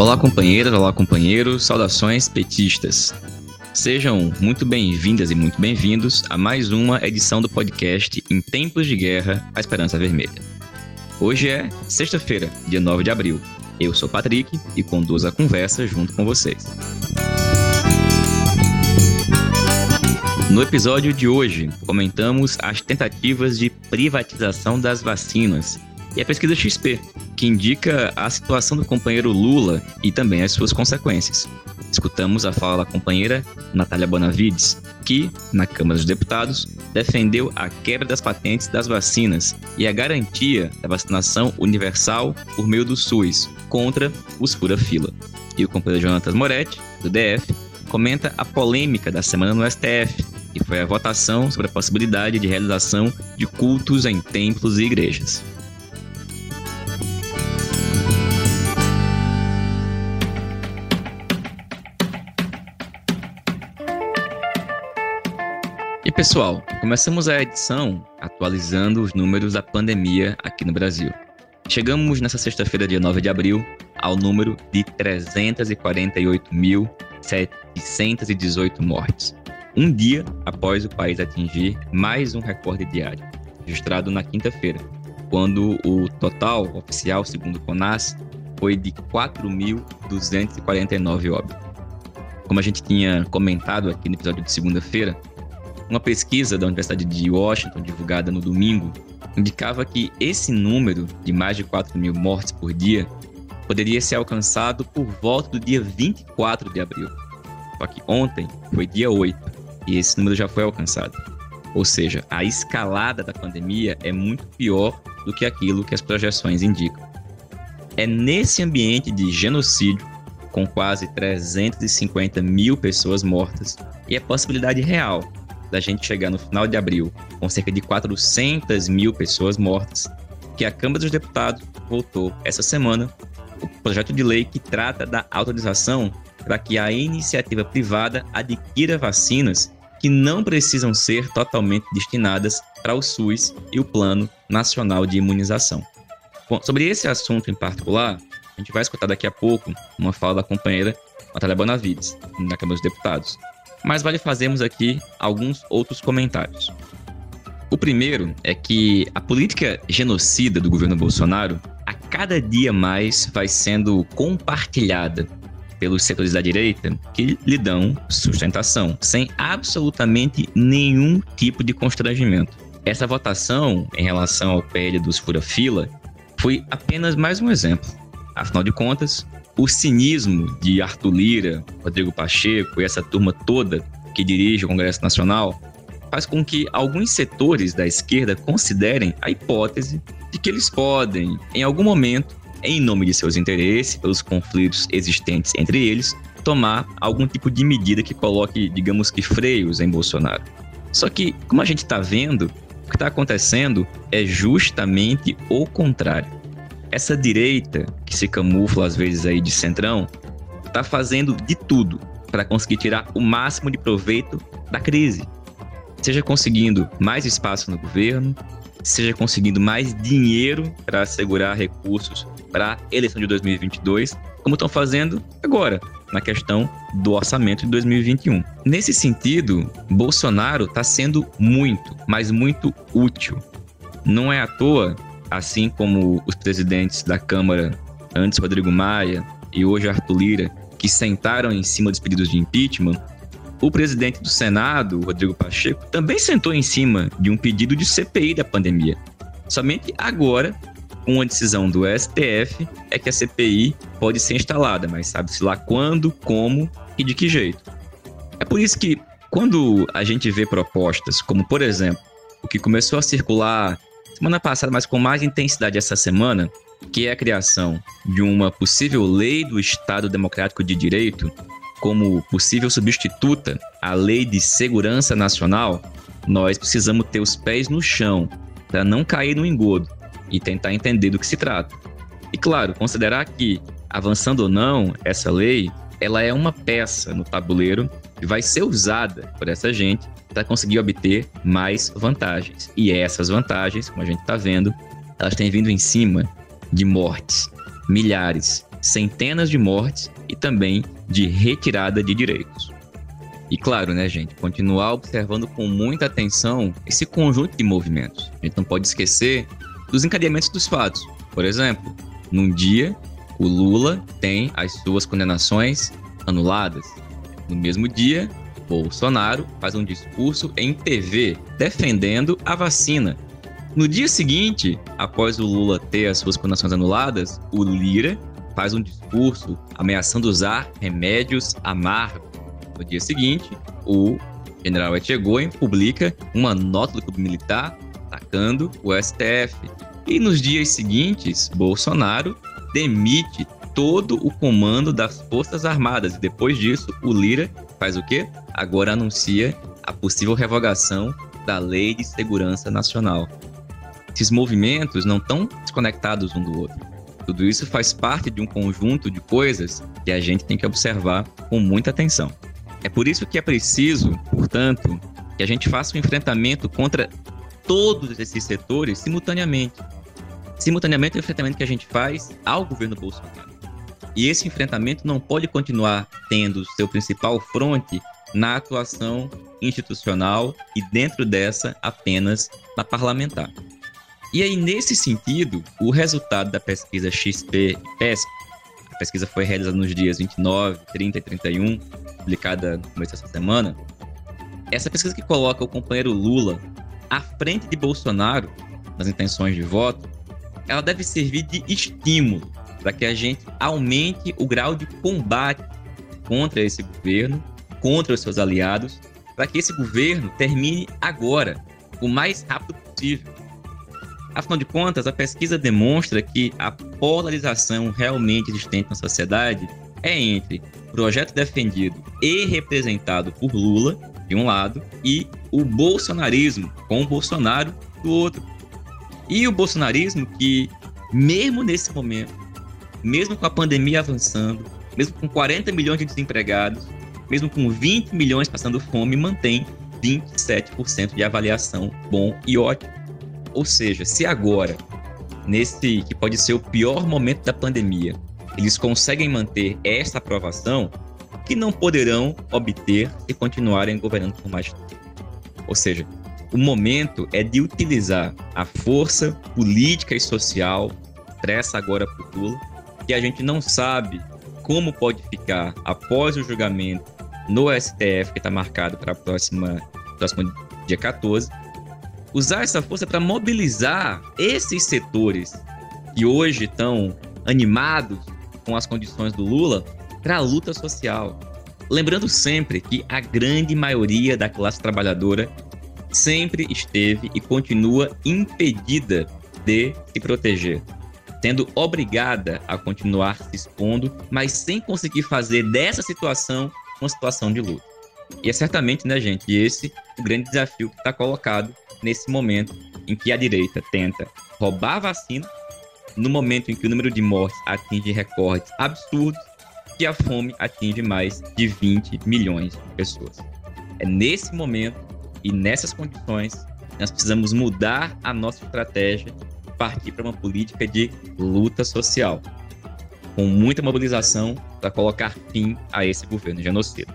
Olá, companheiras, olá, companheiros, saudações petistas. Sejam muito bem-vindas e muito bem-vindos a mais uma edição do podcast Em Tempos de Guerra, a Esperança Vermelha. Hoje é sexta-feira, dia 9 de abril. Eu sou Patrick e conduzo a conversa junto com vocês. No episódio de hoje, comentamos as tentativas de privatização das vacinas e a pesquisa XP, que indica a situação do companheiro Lula e também as suas consequências. Escutamos a fala da companheira Natália Bonavides, que, na Câmara dos Deputados, defendeu a quebra das patentes das vacinas e a garantia da vacinação universal por meio do SUS contra os fura-fila. E o companheiro Jonatas Moretti, do DF, comenta a polêmica da semana no STF, e foi a votação sobre a possibilidade de realização de cultos em templos e igrejas. Pessoal, começamos a edição atualizando os números da pandemia aqui no Brasil. Chegamos nessa sexta-feira, dia 9 de abril, ao número de 348.718 mortes um dia após o país atingir mais um recorde diário, registrado na quinta-feira, quando o total oficial, segundo o CONAS, foi de 4.249 óbitos. Como a gente tinha comentado aqui no episódio de segunda-feira, uma pesquisa da Universidade de Washington, divulgada no domingo, indicava que esse número de mais de 4 mil mortes por dia poderia ser alcançado por volta do dia 24 de abril. Só que ontem foi dia 8 e esse número já foi alcançado. Ou seja, a escalada da pandemia é muito pior do que aquilo que as projeções indicam. É nesse ambiente de genocídio, com quase 350 mil pessoas mortas, e a possibilidade real da gente chegar no final de abril com cerca de 400 mil pessoas mortas, que a Câmara dos Deputados votou essa semana o projeto de lei que trata da autorização para que a iniciativa privada adquira vacinas que não precisam ser totalmente destinadas para o SUS e o Plano Nacional de Imunização. Bom, sobre esse assunto em particular, a gente vai escutar daqui a pouco uma fala da companheira Natália Bonavides, na Câmara dos Deputados. Mas vale fazermos aqui alguns outros comentários. O primeiro é que a política genocida do governo Bolsonaro a cada dia mais vai sendo compartilhada pelos setores da direita que lhe dão sustentação, sem absolutamente nenhum tipo de constrangimento. Essa votação em relação ao PL dos fura-fila foi apenas mais um exemplo. Afinal de contas, o cinismo de Arthur Lira, Rodrigo Pacheco e essa turma toda que dirige o Congresso Nacional faz com que alguns setores da esquerda considerem a hipótese de que eles podem, em algum momento, em nome de seus interesses, pelos conflitos existentes entre eles, tomar algum tipo de medida que coloque, digamos que, freios em Bolsonaro. Só que, como a gente está vendo, o que está acontecendo é justamente o contrário. Essa direita, que se camufla às vezes aí de centrão, está fazendo de tudo para conseguir tirar o máximo de proveito da crise. Seja conseguindo mais espaço no governo, seja conseguindo mais dinheiro para assegurar recursos para a eleição de 2022, como estão fazendo agora, na questão do orçamento de 2021. Nesse sentido, Bolsonaro está sendo muito, mas muito útil. Não é à toa, assim como os presidentes da Câmara, antes Rodrigo Maia e hoje Arthur Lira, que sentaram em cima dos pedidos de impeachment, o presidente do Senado, Rodrigo Pacheco, também sentou em cima de um pedido de CPI da pandemia. Somente agora, com uma decisão do STF, é que a CPI pode ser instalada, mas sabe-se lá quando, como e de que jeito. É por isso que, quando a gente vê propostas, como por exemplo, o que começou a circular semana passada, mas com mais intensidade essa semana, que é a criação de uma possível lei do Estado Democrático de Direito, como possível substituta à Lei de Segurança Nacional, nós precisamos ter os pés no chão para não cair no engodo e tentar entender do que se trata. E claro, considerar que, avançando ou não, essa lei, ela é uma peça no tabuleiro que vai ser usada por essa gente para conseguir obter mais vantagens. E essas vantagens, como a gente está vendo, elas têm vindo em cima de mortes, milhares, centenas de mortes e também de retirada de direitos. E claro, né, gente, continuar observando com muita atenção esse conjunto de movimentos. A gente não pode esquecer dos encadeamentos dos fatos. Por exemplo, num dia, o Lula tem as suas condenações anuladas. No mesmo dia, Bolsonaro faz um discurso em TV defendendo a vacina. No dia seguinte, após o Lula ter as suas condenações anuladas, o Lira faz um discurso ameaçando usar remédios amargos no dia seguinte, o general Etchegoyen publica uma nota do clube militar atacando o STF. E nos dias seguintes, Bolsonaro demite todo o comando das Forças Armadas. E depois disso, o Lira faz o quê? Agora anuncia a possível revogação da Lei de Segurança Nacional. Esses movimentos não estão desconectados um do outro. Tudo isso faz parte de um conjunto de coisas que a gente tem que observar com muita atenção. É por isso que é preciso, portanto, que a gente faça um enfrentamento contra todos esses setores simultaneamente. Simultaneamente é o enfrentamento que a gente faz ao governo Bolsonaro. E esse enfrentamento não pode continuar tendo seu principal fronte na atuação institucional e dentro dessa apenas na parlamentar. E aí, nesse sentido, o resultado da pesquisa XP PESP, a pesquisa foi realizada nos dias 29, 30 e 31, publicada no começo dessa semana, essa pesquisa que coloca o companheiro Lula à frente de Bolsonaro nas intenções de voto, ela deve servir de estímulo para que a gente aumente o grau de combate contra esse governo, contra os seus aliados, para que esse governo termine agora, o mais rápido possível. Afinal de contas, a pesquisa demonstra que a polarização realmente existente na sociedade é entre projeto defendido e representado por Lula, de um lado, e o bolsonarismo, com o Bolsonaro, do outro. E o bolsonarismo que, mesmo nesse momento, mesmo com a pandemia avançando, mesmo com 40 milhões de desempregados, mesmo com 20 milhões passando fome, mantém 27% de avaliação bom e ótimo. Ou seja, se agora, nesse que pode ser o pior momento da pandemia, eles conseguem manter essa aprovação que não poderão obter se continuarem governando por mais tempo. Ou seja, o momento é de utilizar a força política e social pressa agora por Lula, que a gente não sabe como pode ficar após o julgamento no STF, que está marcado para a próxima, próximo dia 14, usar essa força para mobilizar esses setores que hoje estão animados com as condições do Lula para a luta social. Lembrando sempre que a grande maioria da classe trabalhadora sempre esteve e continua impedida de se proteger, sendo obrigada a continuar se expondo, mas sem conseguir fazer dessa situação uma situação de luta. E é certamente, né, gente, esse o grande desafio que está colocado nesse momento em que a direita tenta roubar a vacina no momento em que o número de mortes atinge recordes absurdos e a fome atinge mais de 20 milhões de pessoas. É nesse momento e nessas condições nós precisamos mudar a nossa estratégia partir para uma política de luta social, com muita mobilização para colocar fim a esse governo genocida.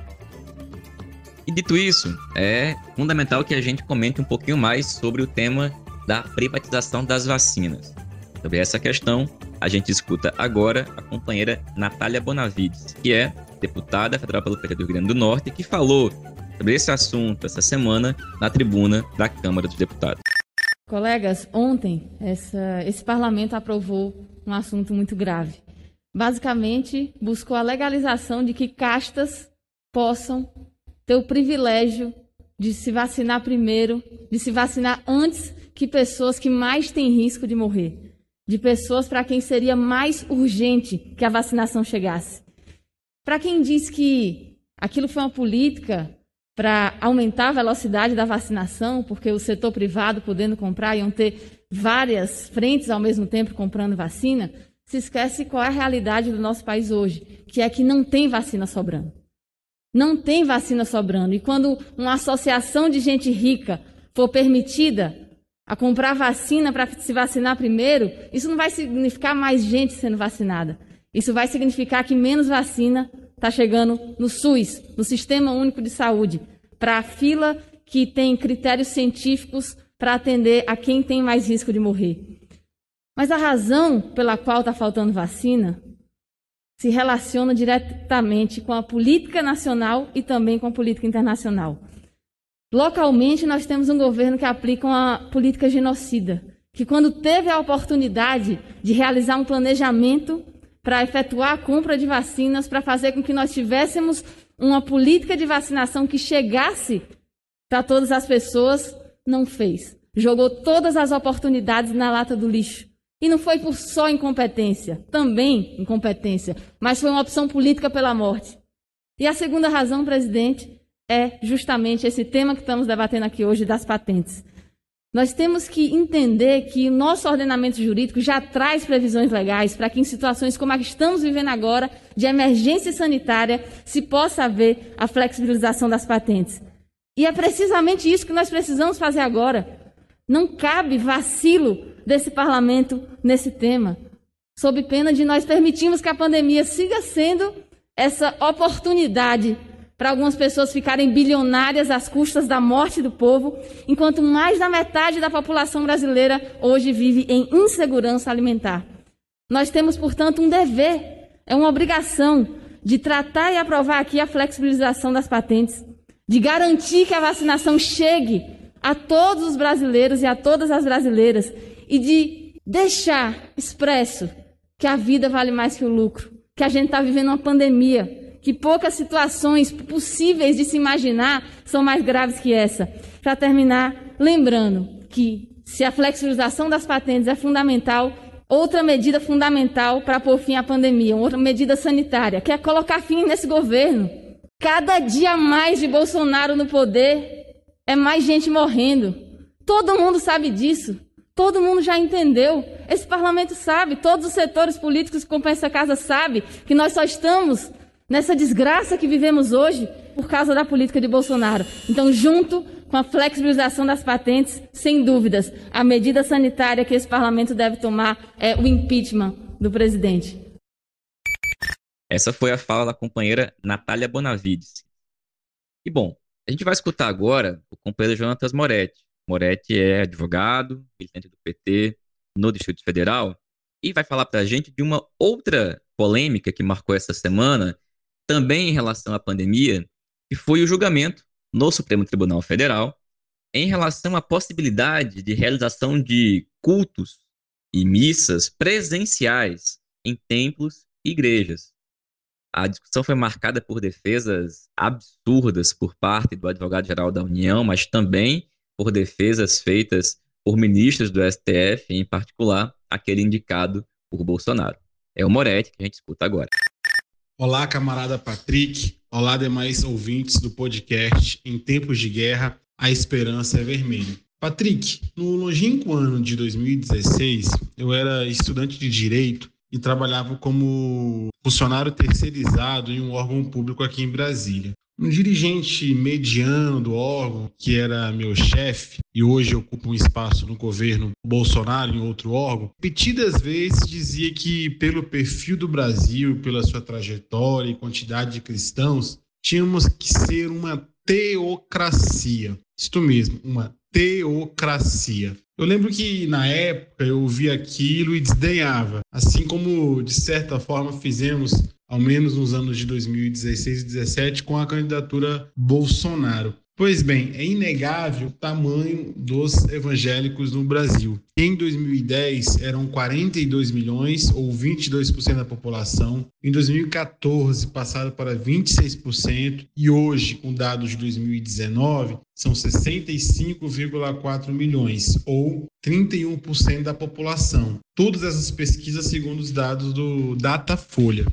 E dito isso, é fundamental que a gente comente um pouquinho mais sobre o tema da privatização das vacinas. Sobre essa questão, a gente escuta agora a companheira Natália Bonavides, que é deputada federal pelo PT do Rio Grande do Norte, que falou sobre esse assunto essa semana na tribuna da Câmara dos Deputados. Colegas, ontem essa, esse parlamento aprovou um assunto muito grave. Basicamente, buscou a legalização de que castas possam ter o privilégio de se vacinar primeiro, de se vacinar antes que pessoas que mais têm risco de morrer de pessoas para quem seria mais urgente que a vacinação chegasse. Para quem diz que aquilo foi uma política para aumentar a velocidade da vacinação, porque o setor privado podendo comprar iam ter várias frentes ao mesmo tempo comprando vacina, se esquece qual é a realidade do nosso país hoje, que é que não tem vacina sobrando. Não tem vacina sobrando. E quando uma associação de gente rica for permitida a comprar vacina para se vacinar primeiro, isso não vai significar mais gente sendo vacinada. Isso vai significar que menos vacina está chegando no SUS, no Sistema Único de Saúde, para a fila que tem critérios científicos para atender a quem tem mais risco de morrer. Mas a razão pela qual está faltando vacina se relaciona diretamente com a política nacional e também com a política internacional. Localmente, nós temos um governo que aplica uma política genocida, que quando teve a oportunidade de realizar um planejamento para efetuar a compra de vacinas, para fazer com que nós tivéssemos uma política de vacinação que chegasse para todas as pessoas, não fez. Jogou todas as oportunidades na lata do lixo. E não foi por só incompetência, também incompetência, mas foi uma opção política pela morte. E a segunda razão, presidente, é justamente esse tema que estamos debatendo aqui hoje das patentes. Nós temos que entender que o nosso ordenamento jurídico já traz previsões legais para que em situações como a que estamos vivendo agora, de emergência sanitária, se possa haver a flexibilização das patentes. E é precisamente isso que nós precisamos fazer agora. Não cabe vacilo desse parlamento nesse tema, sob pena de nós permitirmos que a pandemia siga sendo essa oportunidade para algumas pessoas ficarem bilionárias às custas da morte do povo, enquanto mais da metade da população brasileira hoje vive em insegurança alimentar. Nós temos, portanto, um dever, é uma obrigação de tratar e aprovar aqui a flexibilização das patentes, de garantir que a vacinação chegue a todos os brasileiros e a todas as brasileiras e de deixar expresso que a vida vale mais que o lucro, que a gente está vivendo uma pandemia, que poucas situações possíveis de se imaginar são mais graves que essa. Para terminar, lembrando que se a flexibilização das patentes é fundamental, outra medida fundamental para pôr fim à pandemia, outra medida sanitária, que é colocar fim nesse governo. Cada dia mais de Bolsonaro no poder é mais gente morrendo. Todo mundo sabe disso. Todo mundo já entendeu. Esse parlamento sabe, todos os setores políticos que compõem essa casa sabem que nós só estamos nessa desgraça que vivemos hoje por causa da política de Bolsonaro. Então, junto com a flexibilização das patentes, sem dúvidas, a medida sanitária que esse parlamento deve tomar é o impeachment do presidente. Essa foi a fala da companheira Natália Bonavides. E bom, a gente vai escutar agora o companheiro Jonatas Moretti. Moretti é advogado, militante do PT no Distrito Federal e vai falar para a gente de uma outra polêmica que marcou essa semana também em relação à pandemia, que foi o julgamento no Supremo Tribunal Federal em relação à possibilidade de realização de cultos e missas presenciais em templos e igrejas. A discussão foi marcada por defesas absurdas por parte do advogado-geral da União, mas também por defesas feitas por ministros do STF, em particular aquele indicado por Bolsonaro. É o Moretti que a gente escuta agora. Olá, camarada Patrick. Olá, demais ouvintes do podcast Em Tempos de Guerra, a Esperança é Vermelha. Patrick, no longínquo ano de 2016, eu era estudante de Direito e trabalhava como funcionário terceirizado em um órgão público aqui em Brasília. Um dirigente mediano do órgão, que era meu chefe e hoje ocupa um espaço no governo Bolsonaro em outro órgão, repetidas vezes dizia que, pelo perfil do Brasil, pela sua trajetória e quantidade de cristãos, tínhamos que ser uma teocracia. Isto mesmo, uma teocracia. Eu lembro que na época eu ouvia aquilo e desdenhava, assim como de certa forma fizemos ao menos nos anos de 2016 e 2017, com a candidatura Bolsonaro. Pois bem, é inegável o tamanho dos evangélicos no Brasil. Em 2010 eram 42 milhões, ou 22% da população. Em 2014 passaram para 26%. E hoje, com dados de 2019, são 65,4 milhões, ou 31% da população. Todas essas pesquisas segundo os dados do Datafolha.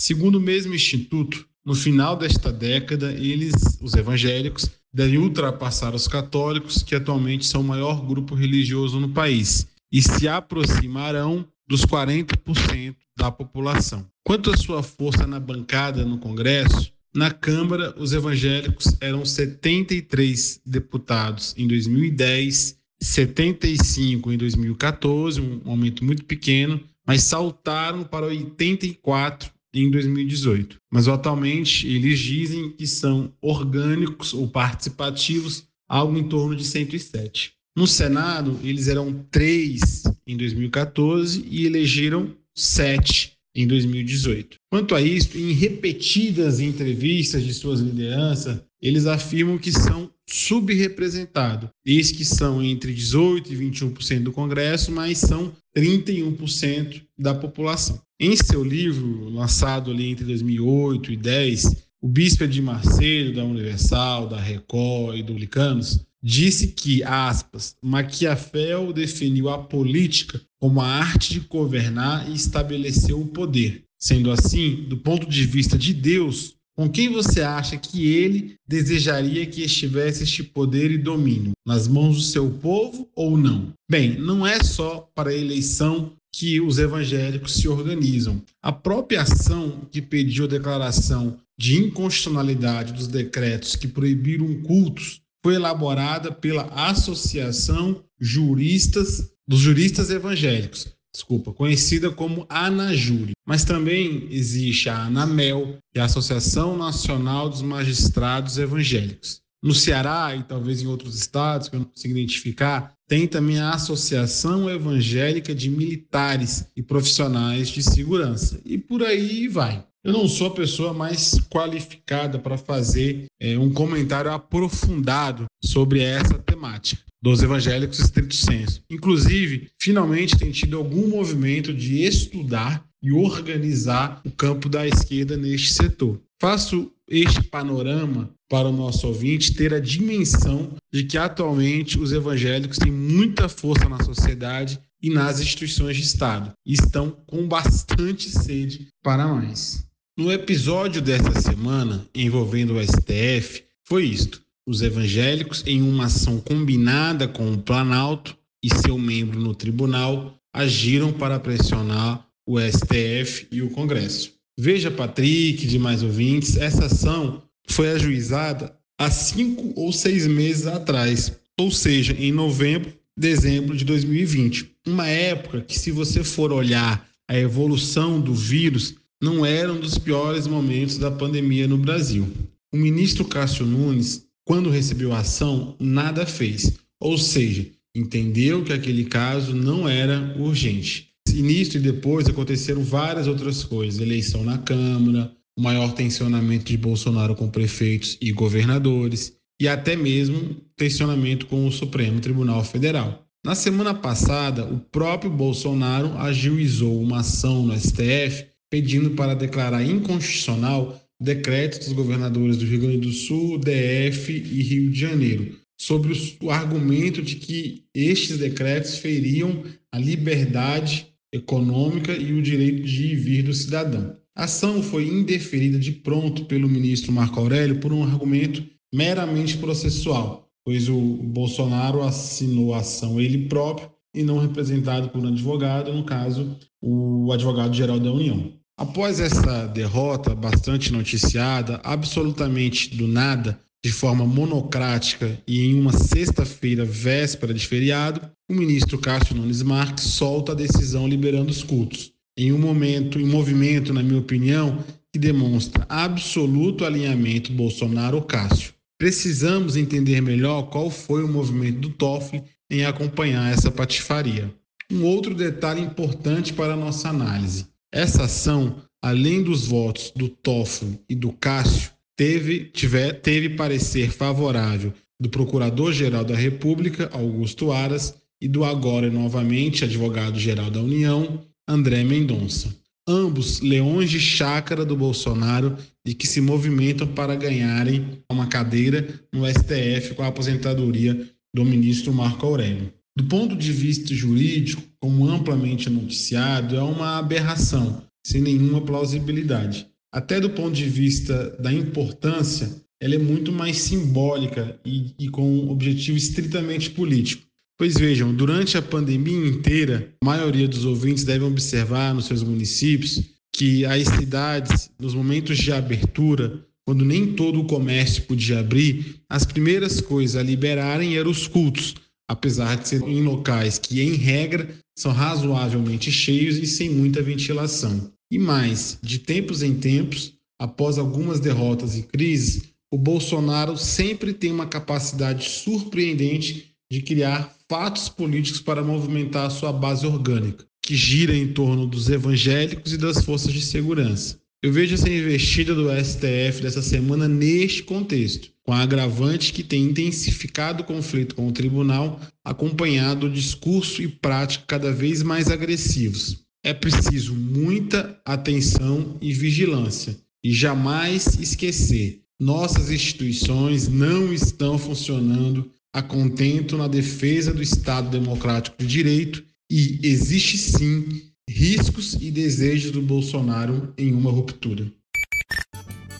Segundo o mesmo instituto, no final desta década, eles, os evangélicos, devem ultrapassar os católicos, que atualmente são o maior grupo religioso no país, e se aproximarão dos 40% da população. Quanto à sua força na bancada no Congresso, na Câmara, os evangélicos eram 73 deputados em 2010, 75 em 2014, um aumento muito pequeno, mas saltaram para 84 em 2018. Mas atualmente eles dizem que são orgânicos ou participativos, algo em torno de 107. No Senado, eles eram três em 2014 e elegeram sete em 2018. Quanto a isso, em repetidas entrevistas de suas lideranças, eles afirmam que são subrepresentados. Eis que são entre 18% e 21% do Congresso, mas são 31% da população. Em seu livro, lançado ali entre 2008 e 2010, o bispo de Marcelo, da Universal, da Record e do Licanos, disse que, aspas, Maquiavel definiu a política como a arte de governar e estabeleceu o poder. Sendo assim, do ponto de vista de Deus, com quem você acha que ele desejaria que estivesse este poder e domínio? Nas mãos do seu povo ou não? Bem, não é só para a eleição que os evangélicos se organizam. A própria ação que pediu a declaração de inconstitucionalidade dos decretos que proibiram cultos foi elaborada pela Associação Juristas dos Juristas Evangélicos, desculpa, conhecida como ANAJURI. Mas também existe a ANAMEL, que é a Associação Nacional dos Magistrados Evangélicos. No Ceará e talvez em outros estados que eu não consigo identificar, tem também a Associação Evangélica de Militares e Profissionais de Segurança. E por aí vai. Eu não sou a pessoa mais qualificada para fazer é, um comentário aprofundado sobre essa temática dos evangélicos estrito senso. Inclusive, finalmente tem tido algum movimento de estudar e organizar o campo da esquerda neste setor. Faço este panorama para o nosso ouvinte ter a dimensão de que atualmente os evangélicos têm muita força na sociedade e nas instituições de Estado e estão com bastante sede para mais. No episódio desta semana envolvendo o STF, foi isto os evangélicos, em uma ação combinada com o Planalto e seu membro no tribunal, agiram para pressionar o STF e o Congresso. Veja, Patrick, demais ouvintes, essa ação foi ajuizada há cinco ou seis meses atrás, ou seja, em novembro, dezembro de 2020. Uma época que, se você for olhar a evolução do vírus, não era um dos piores momentos da pandemia no Brasil. O ministro Cássio Nunes quando recebeu a ação, nada fez, ou seja, entendeu que aquele caso não era urgente. Nisso e depois aconteceram várias outras coisas: eleição na Câmara, o maior tensionamento de Bolsonaro com prefeitos e governadores, e até mesmo tensionamento com o Supremo Tribunal Federal. Na semana passada, o próprio Bolsonaro ajuizou uma ação no STF pedindo para declarar inconstitucional decretos dos governadores do Rio Grande do Sul, DF e Rio de Janeiro, sobre o argumento de que estes decretos feriam a liberdade econômica e o direito de ir e vir do cidadão. A ação foi indeferida de pronto pelo ministro Marco Aurélio por um argumento meramente processual, pois o Bolsonaro assinou a ação ele próprio e não representado por um advogado, no caso, o advogado-geral da União. Após essa derrota bastante noticiada, absolutamente do nada, de forma monocrática e em uma sexta-feira, véspera de feriado, o ministro Cássio Nunes Marques solta a decisão liberando os cultos. Em um momento, em um movimento, na minha opinião, que demonstra absoluto alinhamento Bolsonaro-Cássio. Precisamos entender melhor qual foi o movimento do Toffoli em acompanhar essa patifaria. Um outro detalhe importante para a nossa análise. Essa ação, além dos votos do Toffoli e do Cássio, teve, tiver, teve parecer favorável do Procurador-Geral da República, Augusto Aras, e do agora novamente advogado-geral da União, André Mendonça. Ambos leões de chácara do Bolsonaro e que se movimentam para ganharem uma cadeira no STF com a aposentadoria do ministro Marco Aurélio. Do ponto de vista jurídico, como amplamente noticiado, é uma aberração, sem nenhuma plausibilidade. Até do ponto de vista da importância, ela é muito mais simbólica e, e com um objetivo estritamente político. Pois vejam, durante a pandemia inteira, a maioria dos ouvintes devem observar nos seus municípios que as cidades, nos momentos de abertura, quando nem todo o comércio podia abrir, as primeiras coisas a liberarem eram os cultos, apesar de ser em locais que, em regra, são razoavelmente cheios e sem muita ventilação. E mais, de tempos em tempos, após algumas derrotas e crises, o Bolsonaro sempre tem uma capacidade surpreendente de criar fatos políticos para movimentar a sua base orgânica, que gira em torno dos evangélicos e das forças de segurança. Eu vejo essa investida do STF dessa semana neste contexto, com a agravante que tem intensificado o conflito com o tribunal, acompanhado do discurso e prática cada vez mais agressivos. É preciso muita atenção e vigilância, e jamais esquecer: nossas instituições não estão funcionando a contento na defesa do Estado Democrático de Direito e existe sim riscos e desejos do Bolsonaro em uma ruptura.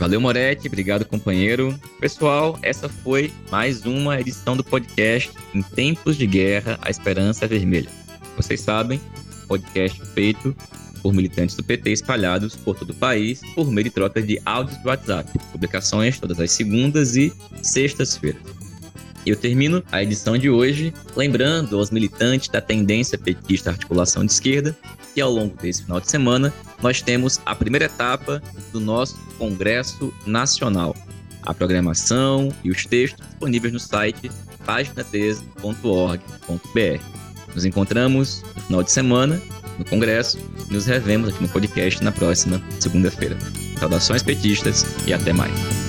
Valeu, Moretti. Obrigado, companheiro. Pessoal, essa foi mais uma edição do podcast Em Tempos de Guerra, a Esperança é Vermelha. Vocês sabem, podcast feito por militantes do PT espalhados por todo o país por meio de trocas de áudios de WhatsApp. Publicações todas as segundas e sextas-feiras. Eu termino a edição de hoje lembrando aos militantes da tendência petista articulação de esquerda que ao longo desse final de semana nós temos a primeira etapa do nosso Congresso Nacional. A programação e os textos disponíveis no site página13.org.br. Nos encontramos no final de semana no Congresso e nos revemos aqui no podcast na próxima segunda-feira. Saudações petistas e até mais.